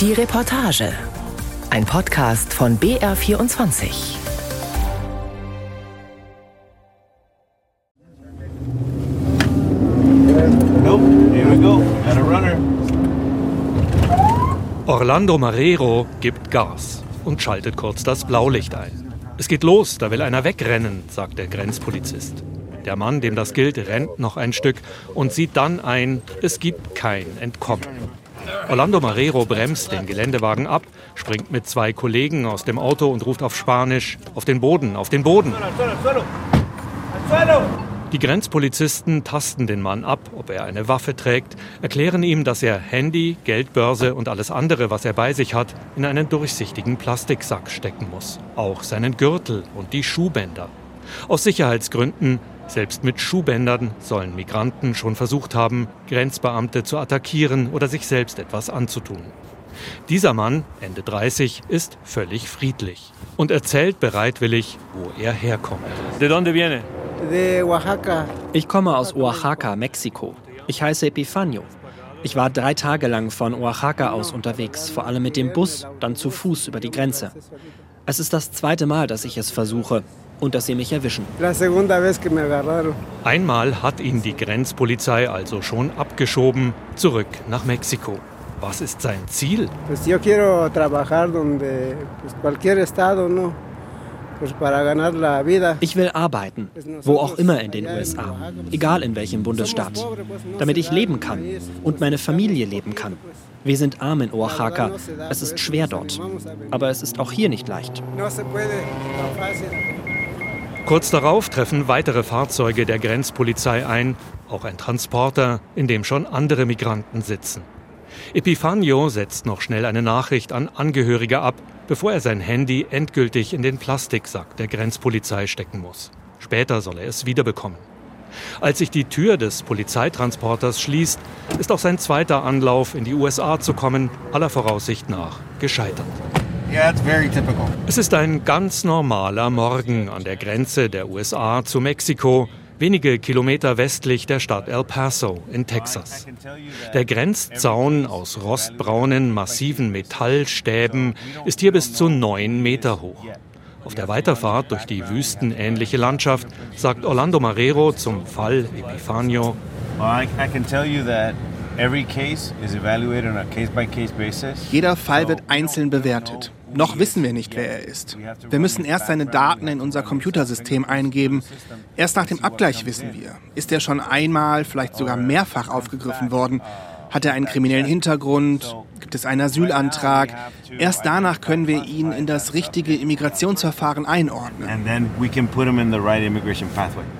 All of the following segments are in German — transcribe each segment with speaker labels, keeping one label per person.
Speaker 1: Die Reportage. Ein Podcast von BR24.
Speaker 2: Orlando Marrero gibt Gas und schaltet kurz das Blaulicht ein. Es geht los, da will einer wegrennen, sagt der Grenzpolizist. Der Mann, dem das gilt, rennt noch ein Stück und sieht dann ein, es gibt kein Entkommen. Orlando Marrero bremst den Geländewagen ab, springt mit zwei Kollegen aus dem Auto und ruft auf Spanisch, auf den Boden, auf den Boden. Die Grenzpolizisten tasten den Mann ab, ob er eine Waffe trägt, erklären ihm, dass er Handy, Geldbörse und alles andere, was er bei sich hat, in einen durchsichtigen Plastiksack stecken muss. Auch seinen Gürtel und die Schuhbänder. Aus Sicherheitsgründen selbst mit Schuhbändern sollen Migranten schon versucht haben, Grenzbeamte zu attackieren oder sich selbst etwas anzutun. Dieser Mann, Ende 30, ist völlig friedlich und erzählt bereitwillig, wo er herkommt.
Speaker 3: ¿De dónde viene?
Speaker 4: De Oaxaca.
Speaker 5: Ich komme aus Oaxaca, Mexiko. Ich heiße Epifanio. Ich war drei Tage lang von Oaxaca aus unterwegs, vor allem mit dem Bus, dann zu Fuß über die Grenze. Es ist das zweite Mal, dass ich es versuche und dass sie mich erwischen.
Speaker 2: Einmal hat ihn die Grenzpolizei also schon abgeschoben, zurück nach Mexiko. Was ist sein Ziel?
Speaker 5: Ich will arbeiten, wo auch immer in den USA, egal in welchem Bundesstaat, damit ich leben kann und meine Familie leben kann. Wir sind arm in Oaxaca. Es ist schwer dort. Aber es ist auch hier nicht leicht.
Speaker 2: Kurz darauf treffen weitere Fahrzeuge der Grenzpolizei ein, auch ein Transporter, in dem schon andere Migranten sitzen. Epifanio setzt noch schnell eine Nachricht an Angehörige ab, bevor er sein Handy endgültig in den Plastiksack der Grenzpolizei stecken muss. Später soll er es wiederbekommen. Als sich die Tür des Polizeitransporters schließt, ist auch sein zweiter Anlauf, in die USA zu kommen, aller Voraussicht nach gescheitert.
Speaker 6: Yeah, it's very typical.
Speaker 2: Es ist ein ganz normaler Morgen an der Grenze der USA zu Mexiko, wenige Kilometer westlich der Stadt El Paso in Texas. Der Grenzzaun aus rostbraunen, massiven Metallstäben ist hier bis zu neun Meter hoch. Auf der Weiterfahrt durch die wüstenähnliche Landschaft sagt Orlando Marrero zum Fall Epifanio,
Speaker 6: Well, I, I can tell you that every case is evaluated on a case-by-case basis.
Speaker 7: Jeder Fall wird einzeln bewertet. Noch wissen wir nicht, wer er ist. Wir müssen erst seine Daten in unser Computersystem eingeben. Erst nach dem Abgleich wissen wir, ist er schon einmal, vielleicht sogar mehrfach aufgegriffen worden. Hat er einen kriminellen Hintergrund? Gibt es einen Asylantrag? Erst danach können wir ihn in das richtige Immigrationsverfahren einordnen.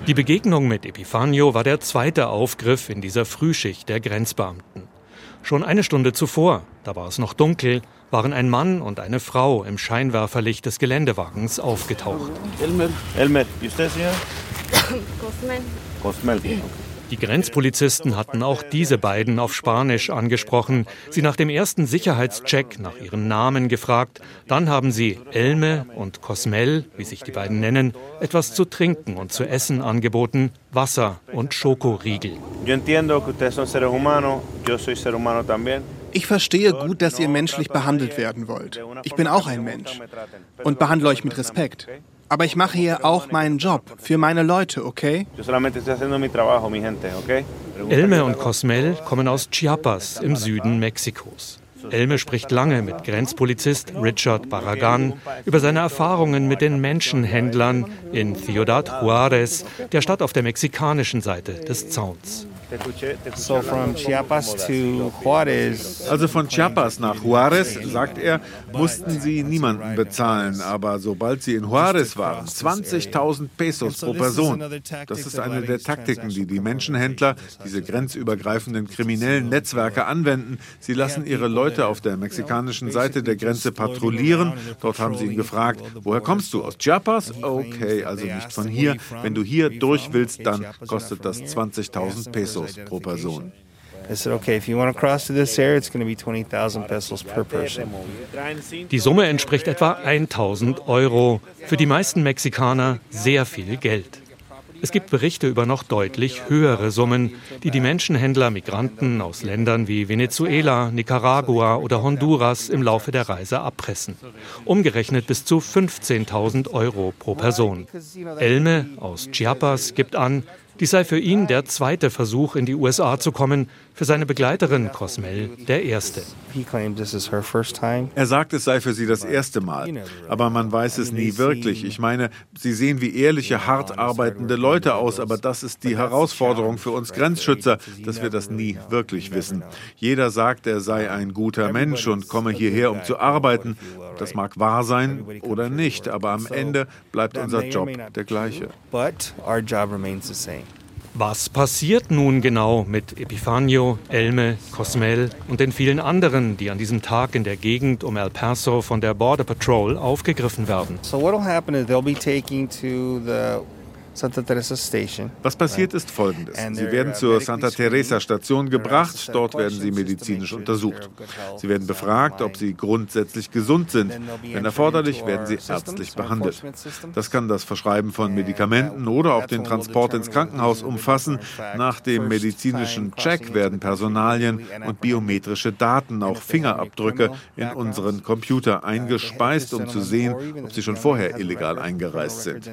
Speaker 2: Die Begegnung mit Epifanio war der zweite Aufgriff in dieser Frühschicht der Grenzbeamten. Schon eine Stunde zuvor, da war es noch dunkel, waren ein Mann und eine Frau im Scheinwerferlicht des Geländewagens aufgetaucht.
Speaker 6: Elmer. Elmer, ¿y usted, señor? Cosmel. Okay.
Speaker 2: Die Grenzpolizisten hatten auch diese beiden auf Spanisch angesprochen, sie nach dem ersten Sicherheitscheck nach ihren Namen gefragt. Dann haben sie Elme und Cosmel, wie sich die beiden nennen, etwas zu trinken und zu essen angeboten, Wasser und Schokoriegel.
Speaker 7: Ich verstehe gut, dass ihr menschlich behandelt werden wollt. Ich bin auch ein Mensch und behandle euch mit Respekt. Aber ich mache hier auch meinen Job für meine Leute, okay?
Speaker 2: Elme und Cosmel kommen aus Chiapas im Süden Mexikos. Elme spricht lange mit Grenzpolizist Richard Barragan über seine Erfahrungen mit den Menschenhändlern in Ciudad Juárez, der Stadt auf der mexikanischen Seite des Zauns.
Speaker 8: So from Chiapas to Juarez,
Speaker 9: Also von Chiapas nach Juarez, sagt er, mussten sie niemanden bezahlen. Aber sobald sie in Juarez waren, 20.000 Pesos pro Person. Das ist eine der Taktiken, die die Menschenhändler, diese grenzübergreifenden kriminellen Netzwerke anwenden. Sie lassen ihre Leute auf der mexikanischen Seite der Grenze patrouillieren. Dort haben sie ihn gefragt, woher kommst du? Aus Chiapas? Okay, also nicht von hier. Wenn du hier durch willst, dann kostet das 20.000 Pesos pro Person.
Speaker 8: I said, okay, if you want to cross to this area, it's going to be 20,000 pesos per person.
Speaker 2: Die Summe entspricht etwa 1000 Euro. Für die meisten Mexikaner sehr viel Geld. Es gibt Berichte über noch deutlich höhere Summen, die die Menschenhändler Migranten aus Ländern wie Venezuela, Nicaragua oder Honduras im Laufe der Reise abpressen. Umgerechnet bis zu 15.000 Euro pro Person. Elme aus Chiapas gibt an, dies sei für ihn der zweite Versuch, in die USA zu kommen, für seine Begleiterin Cosmel der erste.
Speaker 9: Er sagt, es sei für sie das erste Mal. Aber man weiß es nie wirklich. Ich meine, sie sehen wie ehrliche, hart arbeitende Leute aus, aber das ist die Herausforderung für uns Grenzschützer, dass wir das nie wirklich wissen. Jeder sagt, er sei ein guter Mensch und komme hierher, um zu arbeiten. Das mag wahr sein oder nicht, aber am Ende bleibt unser Job der gleiche.
Speaker 2: Was passiert nun genau mit Epifanio, Elme, Cosmel und den vielen anderen, die an diesem Tag in der Gegend um El Paso von der Border Patrol aufgegriffen werden?
Speaker 8: So what will happen is they'll be taking to the Santa Teresa Station.
Speaker 9: Was passiert ist folgendes. Sie werden zur Santa Teresa Station gebracht, dort werden sie medizinisch untersucht. Sie werden befragt, ob sie grundsätzlich gesund sind. Wenn erforderlich, werden sie ärztlich behandelt. Das kann das Verschreiben von Medikamenten oder auch den Transport ins Krankenhaus umfassen. Nach dem medizinischen Check werden Personalien und biometrische Daten, auch Fingerabdrücke, in unseren Computer eingespeist, um zu sehen, ob sie schon vorher illegal eingereist sind.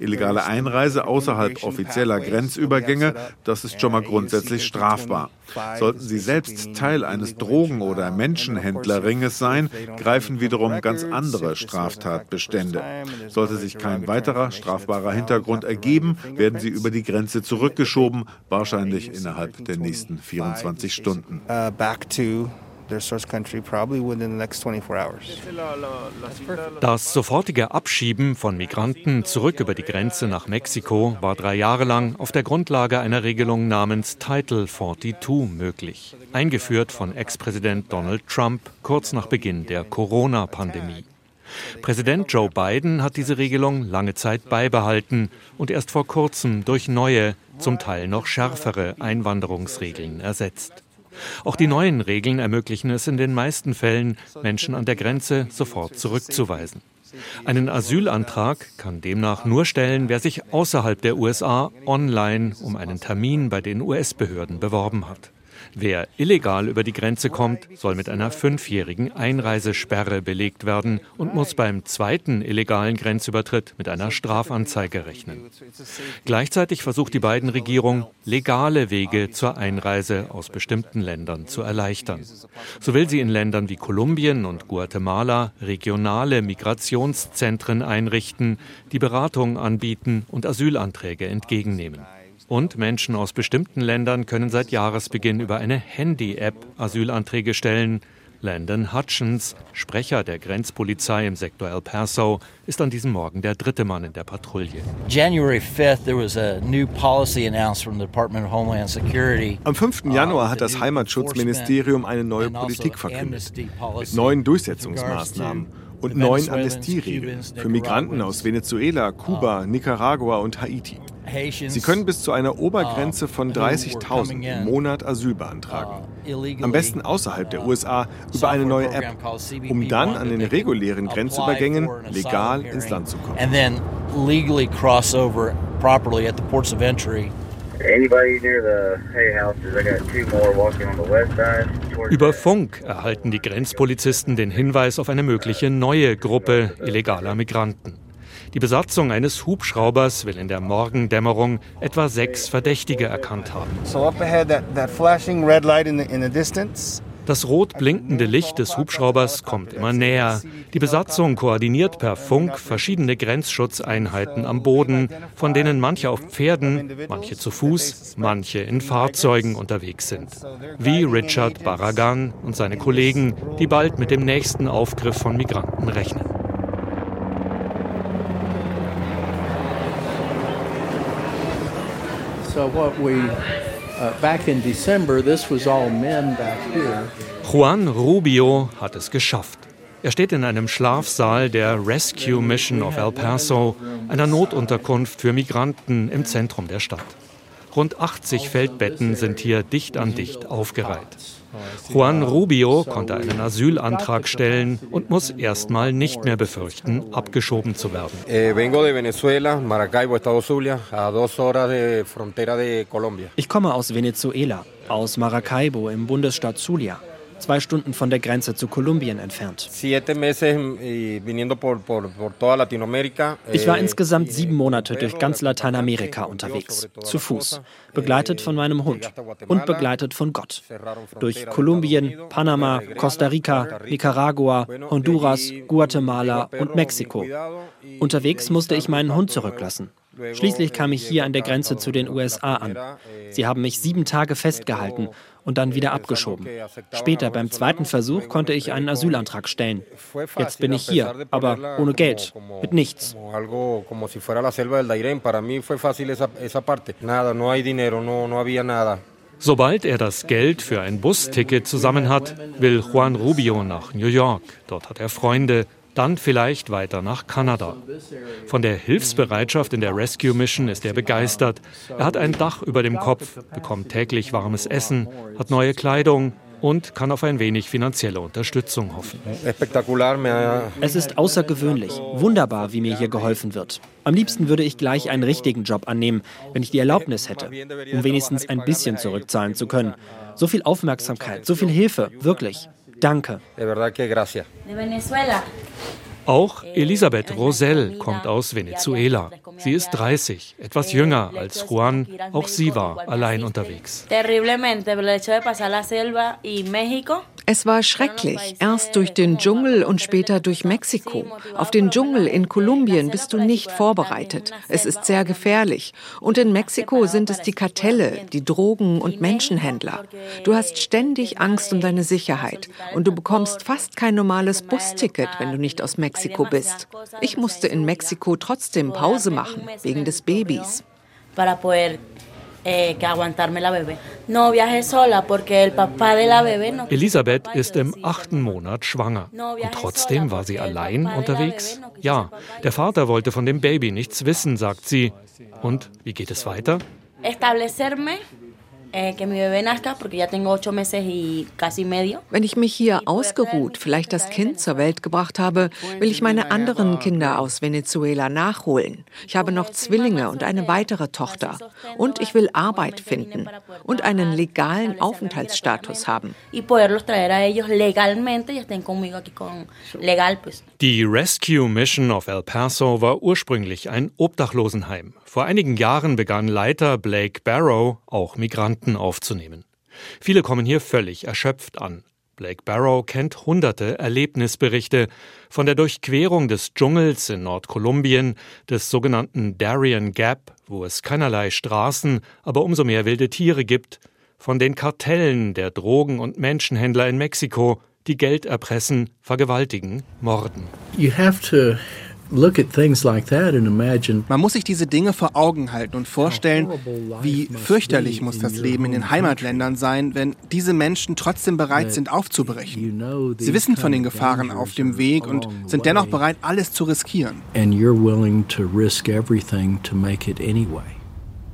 Speaker 9: Illegale Einreise Einreise außerhalb offizieller Grenzübergänge, das ist schon mal grundsätzlich strafbar. Sollten Sie selbst Teil eines Drogen- oder Menschenhändlerringes sein, greifen wiederum ganz andere Straftatbestände. Sollte sich kein weiterer strafbarer Hintergrund ergeben, werden Sie über die Grenze zurückgeschoben, wahrscheinlich innerhalb der nächsten 24 Stunden.
Speaker 8: Their source country probably within the next 24 hours.
Speaker 2: Das sofortige Abschieben von Migranten zurück über die Grenze nach Mexiko war drei Jahre lang auf der Grundlage einer Regelung namens Title 42 möglich, eingeführt von Ex-Präsident Donald Trump kurz nach Beginn der Corona-Pandemie. Präsident Joe Biden hat diese Regelung lange Zeit beibehalten und erst vor kurzem durch neue, zum Teil noch schärfere Einwanderungsregeln ersetzt. Auch die neuen Regeln ermöglichen es in den meisten Fällen, Menschen an der Grenze sofort zurückzuweisen. Einen Asylantrag kann demnach nur stellen, wer sich außerhalb der USA online um einen Termin bei den US-Behörden beworben hat. Wer illegal über die Grenze kommt, soll mit einer fünfjährigen Einreisesperre belegt werden und muss beim zweiten illegalen Grenzübertritt mit einer Strafanzeige rechnen. Gleichzeitig versucht die beiden Regierung, legale Wege zur Einreise aus bestimmten Ländern zu erleichtern. So will sie in Ländern wie Kolumbien und Guatemala regionale Migrationszentren einrichten, die Beratung anbieten und Asylanträge entgegennehmen. Und Menschen aus bestimmten Ländern können seit Jahresbeginn über eine Handy-App Asylanträge stellen. Landon Hutchins, Sprecher der Grenzpolizei im Sektor El Paso, ist an diesem Morgen der dritte Mann in der Patrouille.
Speaker 3: January 5th there was a new policy announced from the Department of Homeland Security.
Speaker 10: Am 5. Januar hat das Heimatschutzministerium eine neue Politik verkündet mit neuen Durchsetzungsmaßnahmen und neuen Amnestieregeln für Migranten aus Venezuela, Kuba, Nicaragua und Haiti. Sie können bis zu einer Obergrenze von 30.000 im Monat Asyl beantragen. Am besten außerhalb der USA über eine neue App, um dann an den regulären Grenzübergängen legal ins Land zu kommen.
Speaker 2: Über Funk erhalten die Grenzpolizisten den Hinweis auf eine mögliche neue Gruppe illegaler Migranten. Die Besatzung eines Hubschraubers will in der Morgendämmerung etwa sechs Verdächtige erkannt haben. Das rot blinkende Licht des Hubschraubers kommt immer näher. Die Besatzung koordiniert per Funk verschiedene Grenzschutzeinheiten am Boden, von denen manche auf Pferden, manche zu Fuß, manche in Fahrzeugen unterwegs sind. Wie Richard Barragan und seine Kollegen, die bald mit dem nächsten Aufgriff von Migranten rechnen.
Speaker 11: So what we uh, back in December, this was all men back here.
Speaker 2: Juan Rubio hat es geschafft. Er steht in einem Schlafsaal der Rescue Mission of El Paso, einer Notunterkunft für Migranten im Zentrum der Stadt. Rund 80 Feldbetten sind hier dicht an dicht aufgereiht. Juan Rubio konnte einen Asylantrag stellen und muss erstmal nicht mehr befürchten, abgeschoben zu werden.
Speaker 12: Eh,
Speaker 5: ich komme aus Venezuela, aus Maracaibo im Bundesstaat Zulia zwei Stunden von der Grenze zu Kolumbien entfernt. Ich war insgesamt sieben Monate durch ganz Lateinamerika unterwegs, zu Fuß, begleitet von meinem Hund und begleitet von Gott. Durch Kolumbien, Panama, Costa Rica, Nicaragua, Honduras, Guatemala und Mexiko. Unterwegs musste ich meinen Hund zurücklassen. Schließlich kam ich hier an der Grenze zu den USA an. Sie haben mich sieben Tage festgehalten und dann wieder abgeschoben. Später, beim zweiten Versuch, konnte ich einen Asylantrag stellen. Jetzt bin ich hier, aber ohne Geld, mit nichts.
Speaker 2: Sobald er das Geld für ein Busticket zusammen hat, will Juan Rubio nach New York. Dort hat er Freunde, dann vielleicht weiter nach Kanada. Von der Hilfsbereitschaft in der Rescue Mission ist er begeistert. Er hat ein Dach über dem Kopf, bekommt täglich warmes Essen, hat neue Kleidung und kann auf ein wenig finanzielle Unterstützung hoffen.
Speaker 5: Es ist außergewöhnlich, wunderbar, wie mir hier geholfen wird. Am liebsten würde ich gleich einen richtigen Job annehmen, wenn ich die Erlaubnis hätte, um wenigstens ein bisschen zurückzahlen zu können. So viel Aufmerksamkeit, so viel Hilfe, wirklich. Danke. De verdad que gracias. De Venezuela.
Speaker 2: Auch Elisabeth Rosell kommt aus Venezuela. Sie ist 30, etwas jünger als Juan. Auch sie war allein unterwegs.
Speaker 13: Es war schrecklich, erst durch den Dschungel und später durch Mexiko. Auf den Dschungel in Kolumbien bist du nicht vorbereitet. Es ist sehr gefährlich. Und in Mexiko sind es die Kartelle, die Drogen- und Menschenhändler. Du hast ständig Angst um deine Sicherheit und du bekommst fast kein normales Busticket, wenn du nicht aus Mexiko Mexiko bist. Ich musste in Mexiko trotzdem Pause machen, wegen des Babys.
Speaker 2: Eh, Elisabeth ist im achten Monat schwanger. Und trotzdem war sie allein unterwegs? Ja, der Vater wollte von dem Baby nichts wissen, sagt sie. Und wie geht es weiter?
Speaker 13: Wenn ich mich hier ausgeruht, vielleicht das Kind zur Welt gebracht habe, will ich meine anderen Kinder aus Venezuela nachholen. Ich habe noch Zwillinge und eine weitere Tochter. Und ich will Arbeit finden und einen legalen Aufenthaltsstatus haben.
Speaker 2: Die Rescue Mission of El Paso war ursprünglich ein Obdachlosenheim. Vor einigen Jahren begann Leiter Blake Barrow auch Migranten aufzunehmen. Viele kommen hier völlig erschöpft an. Blake Barrow kennt hunderte Erlebnisberichte von der Durchquerung des Dschungels in Nordkolumbien, des sogenannten Darien Gap, wo es keinerlei Straßen, aber umso mehr wilde Tiere gibt, von den Kartellen der Drogen- und Menschenhändler in Mexiko, die Geld erpressen, vergewaltigen, morden.
Speaker 7: You have to man muss sich diese Dinge vor Augen halten und vorstellen, wie fürchterlich muss das Leben in den Heimatländern sein, wenn diese Menschen trotzdem bereit sind, aufzubrechen. Sie wissen von den Gefahren auf dem Weg und sind dennoch bereit, alles zu riskieren.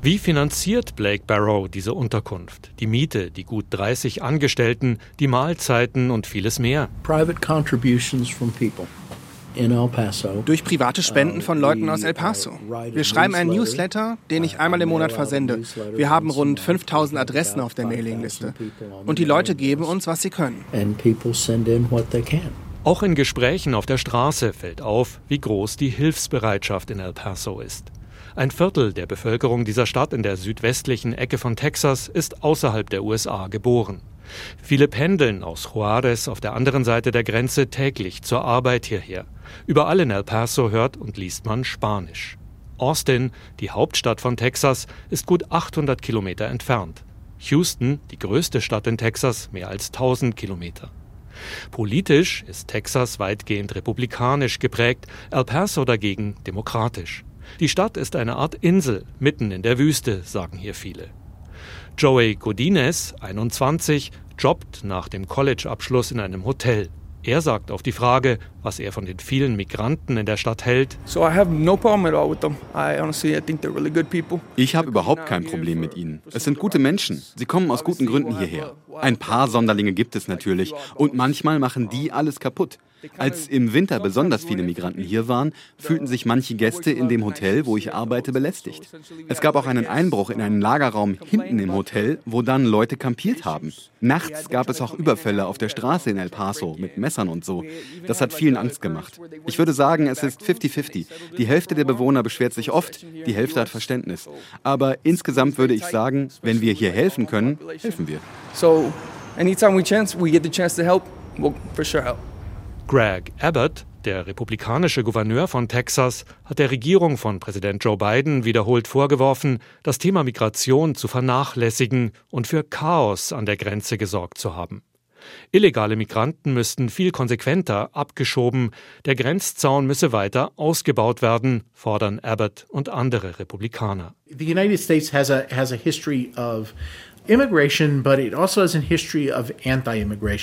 Speaker 2: Wie finanziert Blake Barrow diese Unterkunft? Die Miete, die gut 30 Angestellten, die Mahlzeiten und vieles mehr. Private contributions
Speaker 7: from people. Durch private Spenden von Leuten aus El Paso. Wir schreiben einen Newsletter, den ich einmal im Monat versende. Wir haben rund 5000 Adressen auf der Mailingliste. Und die Leute geben uns, was sie können.
Speaker 2: Auch in Gesprächen auf der Straße fällt auf, wie groß die Hilfsbereitschaft in El Paso ist. Ein Viertel der Bevölkerung dieser Stadt in der südwestlichen Ecke von Texas ist außerhalb der USA geboren. Viele pendeln aus Juarez auf der anderen Seite der Grenze täglich zur Arbeit hierher. Überall in El Paso hört und liest man Spanisch. Austin, die Hauptstadt von Texas, ist gut 800 Kilometer entfernt. Houston, die größte Stadt in Texas, mehr als 1000 Kilometer. Politisch ist Texas weitgehend republikanisch geprägt, El Paso dagegen demokratisch. Die Stadt ist eine Art Insel mitten in der Wüste, sagen hier viele. Joey Godinez, 21, jobbt nach dem College-Abschluss in einem Hotel. Er sagt auf die Frage, was er von den vielen Migranten in der Stadt hält.
Speaker 12: Ich habe überhaupt kein Problem mit ihnen. Es sind gute Menschen. Sie kommen aus guten Gründen hierher. Ein paar Sonderlinge gibt es natürlich und manchmal machen die alles kaputt. Als im Winter besonders viele Migranten hier waren, fühlten sich manche Gäste in dem Hotel, wo ich arbeite, belästigt. Es gab auch einen Einbruch in einen Lagerraum hinten im Hotel, wo dann Leute kampiert haben. Nachts gab es auch Überfälle auf der Straße in El Paso mit Messern und so. Das hat vielen Angst gemacht. Ich würde sagen, es ist 50-50. Die Hälfte der Bewohner beschwert sich oft, die Hälfte hat Verständnis. Aber insgesamt würde ich sagen, wenn wir hier helfen können, helfen wir. So, anytime we chance, we get the chance to help,
Speaker 2: we'll for sure help. Greg Abbott, der republikanische Gouverneur von Texas, hat der Regierung von Präsident Joe Biden wiederholt vorgeworfen, das Thema Migration zu vernachlässigen und für Chaos an der Grenze gesorgt zu haben. Illegale Migranten müssten viel konsequenter abgeschoben, der Grenzzaun müsse weiter ausgebaut werden, fordern Abbott und andere Republikaner. The United States has a has a history of also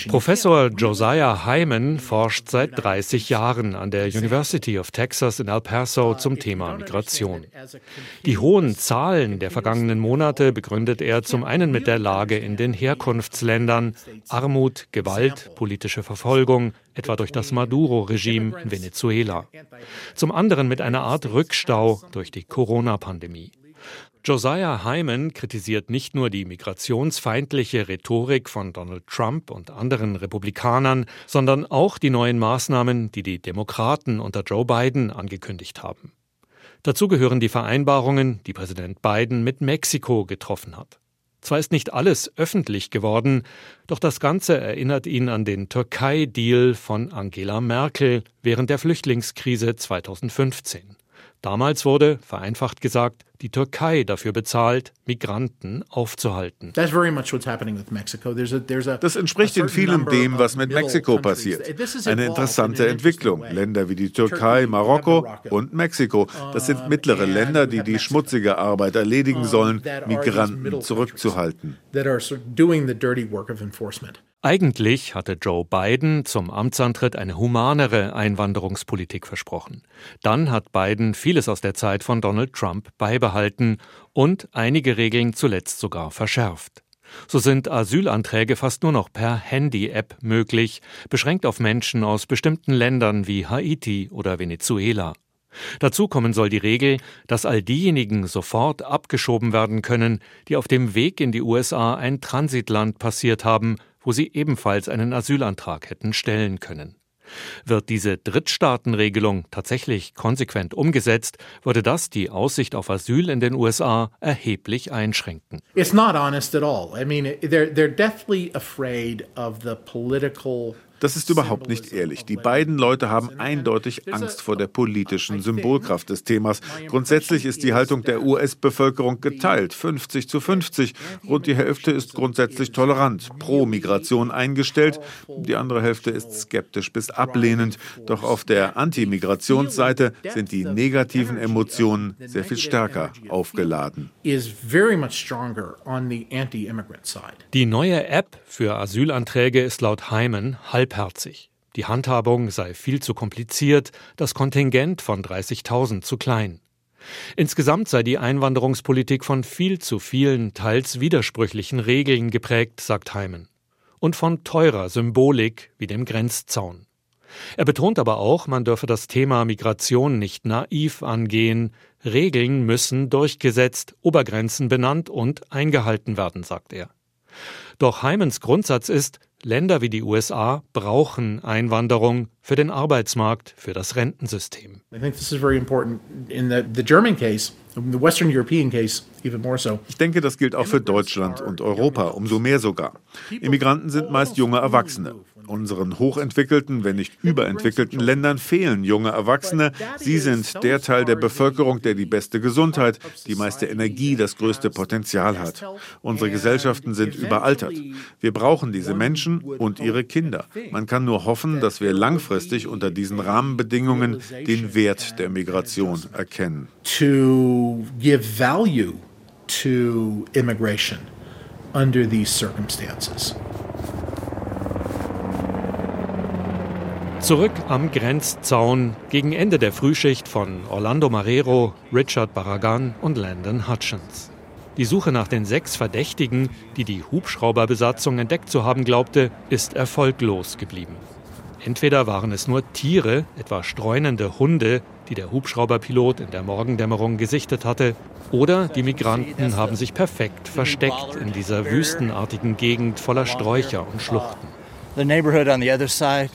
Speaker 2: Professor Josiah Hyman forscht seit 30 Jahren an der University of Texas in El Paso zum Thema Migration. Die hohen Zahlen der vergangenen Monate begründet er zum einen mit der Lage in den Herkunftsländern, Armut, Gewalt, politische Verfolgung, etwa durch das Maduro-Regime in Venezuela. Zum anderen mit einer Art Rückstau durch die Corona-Pandemie. Josiah Hyman kritisiert nicht nur die migrationsfeindliche Rhetorik von Donald Trump und anderen Republikanern, sondern auch die neuen Maßnahmen, die die Demokraten unter Joe Biden angekündigt haben. Dazu gehören die Vereinbarungen, die Präsident Biden mit Mexiko getroffen hat. Zwar ist nicht alles öffentlich geworden, doch das Ganze erinnert ihn an den Türkei-Deal von Angela Merkel während der Flüchtlingskrise 2015. Damals wurde, vereinfacht gesagt, die Türkei dafür bezahlt, Migranten aufzuhalten. Das
Speaker 9: entspricht in vielem dem, was mit Mexiko passiert. Eine interessante Entwicklung. Länder wie die Türkei, Marokko und Mexiko, das sind mittlere Länder, die die schmutzige Arbeit erledigen sollen, Migranten zurückzuhalten.
Speaker 2: Eigentlich hatte Joe Biden zum Amtsantritt eine humanere Einwanderungspolitik versprochen. Dann hat Biden vieles aus der Zeit von Donald Trump beibehalten und einige Regeln zuletzt sogar verschärft. So sind Asylanträge fast nur noch per Handy-App möglich, beschränkt auf Menschen aus bestimmten Ländern wie Haiti oder Venezuela. Dazu kommen soll die Regel, dass all diejenigen sofort abgeschoben werden können, die auf dem Weg in die USA ein Transitland passiert haben, wo sie ebenfalls einen Asylantrag hätten stellen können. Wird diese Drittstaatenregelung tatsächlich konsequent umgesetzt, würde das die Aussicht auf Asyl in den USA erheblich einschränken. It's not honest at all. I mean, they're, they're deathly afraid
Speaker 9: of the political das ist überhaupt nicht ehrlich. Die beiden Leute haben eindeutig Angst vor der politischen Symbolkraft des Themas. Grundsätzlich ist die Haltung der US-Bevölkerung geteilt, 50 zu 50. Rund die Hälfte ist grundsätzlich tolerant, pro Migration eingestellt. Die andere Hälfte ist skeptisch bis ablehnend. Doch auf der Anti-Migrationsseite sind die negativen Emotionen sehr viel stärker aufgeladen.
Speaker 2: Die neue App für Asylanträge ist laut Hyman halb halbherzig. Die Handhabung sei viel zu kompliziert, das Kontingent von 30.000 zu klein. Insgesamt sei die Einwanderungspolitik von viel zu vielen, teils widersprüchlichen Regeln geprägt, sagt Heimen. Und von teurer Symbolik wie dem Grenzzaun. Er betont aber auch, man dürfe das Thema Migration nicht naiv angehen. Regeln müssen durchgesetzt, Obergrenzen benannt und eingehalten werden, sagt er. Doch Heimens Grundsatz ist, Länder wie die USA brauchen Einwanderung für den Arbeitsmarkt, für das Rentensystem. I think this is very important in the, the German case.
Speaker 9: Ich denke, das gilt auch für Deutschland und Europa, umso mehr sogar. Immigranten sind meist junge Erwachsene. Unseren hochentwickelten, wenn nicht überentwickelten Ländern fehlen junge Erwachsene. Sie sind der Teil der Bevölkerung, der die beste Gesundheit, die meiste Energie, das größte Potenzial hat. Unsere Gesellschaften sind überaltert. Wir brauchen diese Menschen und ihre Kinder. Man kann nur hoffen, dass wir langfristig unter diesen Rahmenbedingungen den Wert der Migration erkennen.
Speaker 14: To give value to immigration under these circumstances.
Speaker 2: Zurück am Grenzzaun gegen Ende der Frühschicht von Orlando Marrero, Richard Barragan und Landon Hutchins. Die Suche nach den sechs Verdächtigen, die die Hubschrauberbesatzung entdeckt zu haben glaubte, ist erfolglos geblieben. Entweder waren es nur Tiere, etwa streunende Hunde, die der Hubschrauberpilot in der Morgendämmerung gesichtet hatte, oder die Migranten haben sich perfekt versteckt in dieser wüstenartigen Gegend voller Sträucher und Schluchten.
Speaker 3: The neighborhood on the other side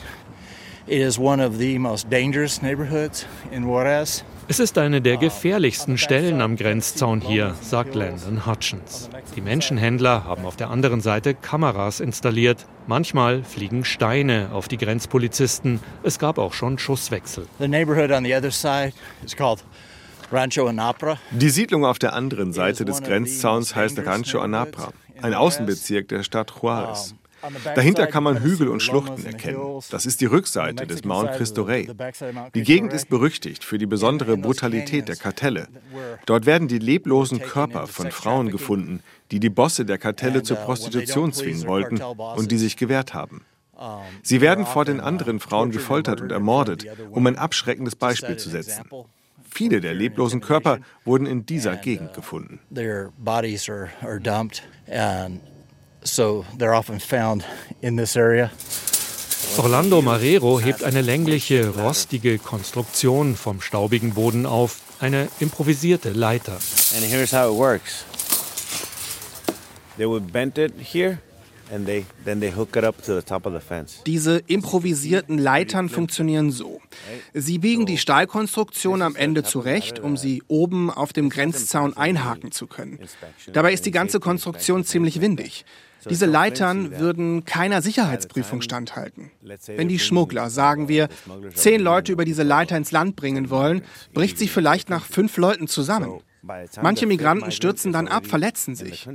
Speaker 2: Es ist eine der gefährlichsten Stellen am Grenzzaun hier, sagt Landon Hutchins. Die Menschenhändler haben auf der anderen Seite Kameras installiert. Manchmal fliegen Steine auf die Grenzpolizisten. Es gab auch schon Schusswechsel.
Speaker 10: Die Siedlung auf der anderen Seite des Grenzzauns heißt Rancho Anapra, ein Außenbezirk der Stadt Juarez. Dahinter kann man Hügel und Schluchten erkennen. Das ist die Rückseite des Mount Cristo Rey. Die Gegend ist berüchtigt für die besondere Brutalität der Kartelle. Dort werden die leblosen Körper von Frauen gefunden, die die Bosse der Kartelle zur Prostitution zwingen wollten und die sich gewehrt haben. Sie werden vor den anderen Frauen gefoltert und ermordet, um ein abschreckendes Beispiel zu setzen. Viele der leblosen Körper wurden in dieser Gegend gefunden
Speaker 3: so they're often found in this area.
Speaker 2: Orlando Marrero hebt eine längliche, rostige Konstruktion vom staubigen Boden auf, eine improvisierte Leiter.
Speaker 6: And here's how it works. They would bend it here
Speaker 7: diese improvisierten Leitern funktionieren so. Sie biegen die Stahlkonstruktion am Ende zurecht, um sie oben auf dem Grenzzaun einhaken zu können. Dabei ist die ganze Konstruktion ziemlich windig. Diese Leitern würden keiner Sicherheitsprüfung standhalten. Wenn die Schmuggler, sagen wir, zehn Leute über diese Leiter ins Land bringen wollen, bricht sie vielleicht nach fünf Leuten zusammen. Manche Migranten stürzen dann ab, verletzen sich.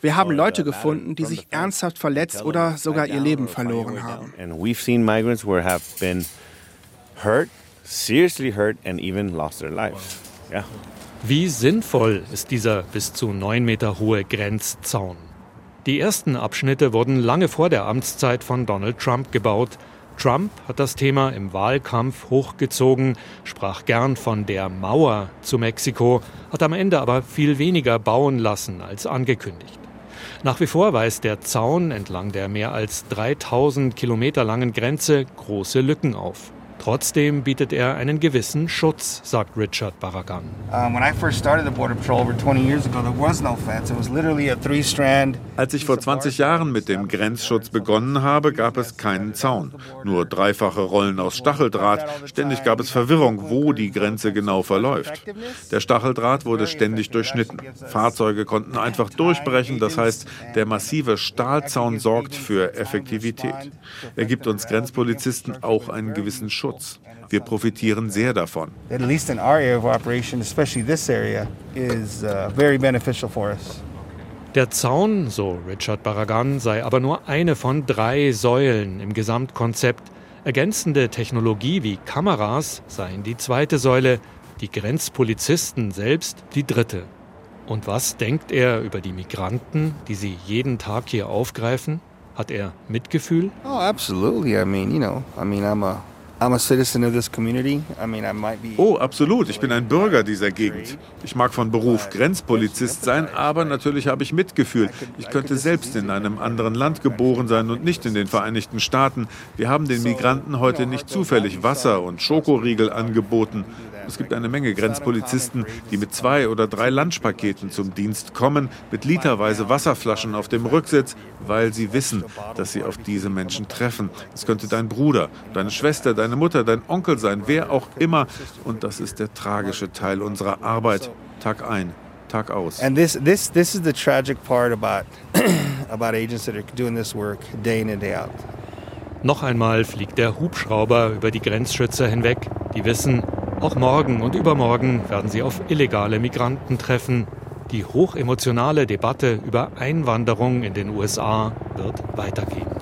Speaker 7: Wir haben Leute gefunden, die sich ernsthaft verletzt oder sogar ihr Leben verloren haben.
Speaker 2: Wie sinnvoll ist dieser bis zu neun Meter hohe Grenzzaun? Die ersten Abschnitte wurden lange vor der Amtszeit von Donald Trump gebaut. Trump hat das Thema im Wahlkampf hochgezogen, sprach gern von der Mauer zu Mexiko, hat am Ende aber viel weniger bauen lassen als angekündigt. Nach wie vor weist der Zaun entlang der mehr als 3000 Kilometer langen Grenze große Lücken auf. Trotzdem bietet er einen gewissen Schutz, sagt Richard Barragan.
Speaker 9: Als ich vor 20 Jahren mit dem Grenzschutz begonnen habe, gab es keinen Zaun. Nur dreifache Rollen aus Stacheldraht. Ständig gab es Verwirrung, wo die Grenze genau verläuft. Der Stacheldraht wurde ständig durchschnitten. Fahrzeuge konnten einfach durchbrechen. Das heißt, der massive Stahlzaun sorgt für Effektivität. Er gibt uns Grenzpolizisten auch einen gewissen Schutz. Schutz. Wir profitieren sehr davon. Uh,
Speaker 2: Der Zaun, so Richard Barragan, sei aber nur eine von drei Säulen im Gesamtkonzept. Ergänzende Technologie wie Kameras seien die zweite Säule, die Grenzpolizisten selbst die dritte. Und was denkt er über die Migranten, die sie jeden Tag hier aufgreifen? Hat er Mitgefühl?
Speaker 8: Oh, absolutely. I mean, you know, I mean, I'm a
Speaker 9: Oh, absolut. Ich bin ein Bürger dieser Gegend. Ich mag von Beruf Grenzpolizist sein, aber natürlich habe ich Mitgefühl. Ich könnte selbst in einem anderen Land geboren sein und nicht in den Vereinigten Staaten. Wir haben den Migranten heute nicht zufällig Wasser und Schokoriegel angeboten. Es gibt eine Menge Grenzpolizisten, die mit zwei oder drei Lunchpaketen zum Dienst kommen, mit literweise Wasserflaschen auf dem Rücksitz, weil sie wissen, dass sie auf diese Menschen treffen. Es könnte dein Bruder, deine Schwester, deine Mutter, dein Onkel sein, wer auch immer. Und das ist der tragische Teil unserer Arbeit, Tag ein, Tag aus.
Speaker 8: And this this this is the tragic part about about agents that are doing this work day in and day out.
Speaker 2: Noch einmal fliegt der Hubschrauber über die Grenzschützer hinweg. Die wissen, auch morgen und übermorgen werden sie auf illegale Migranten treffen. Die hochemotionale Debatte über Einwanderung in den USA wird weitergehen.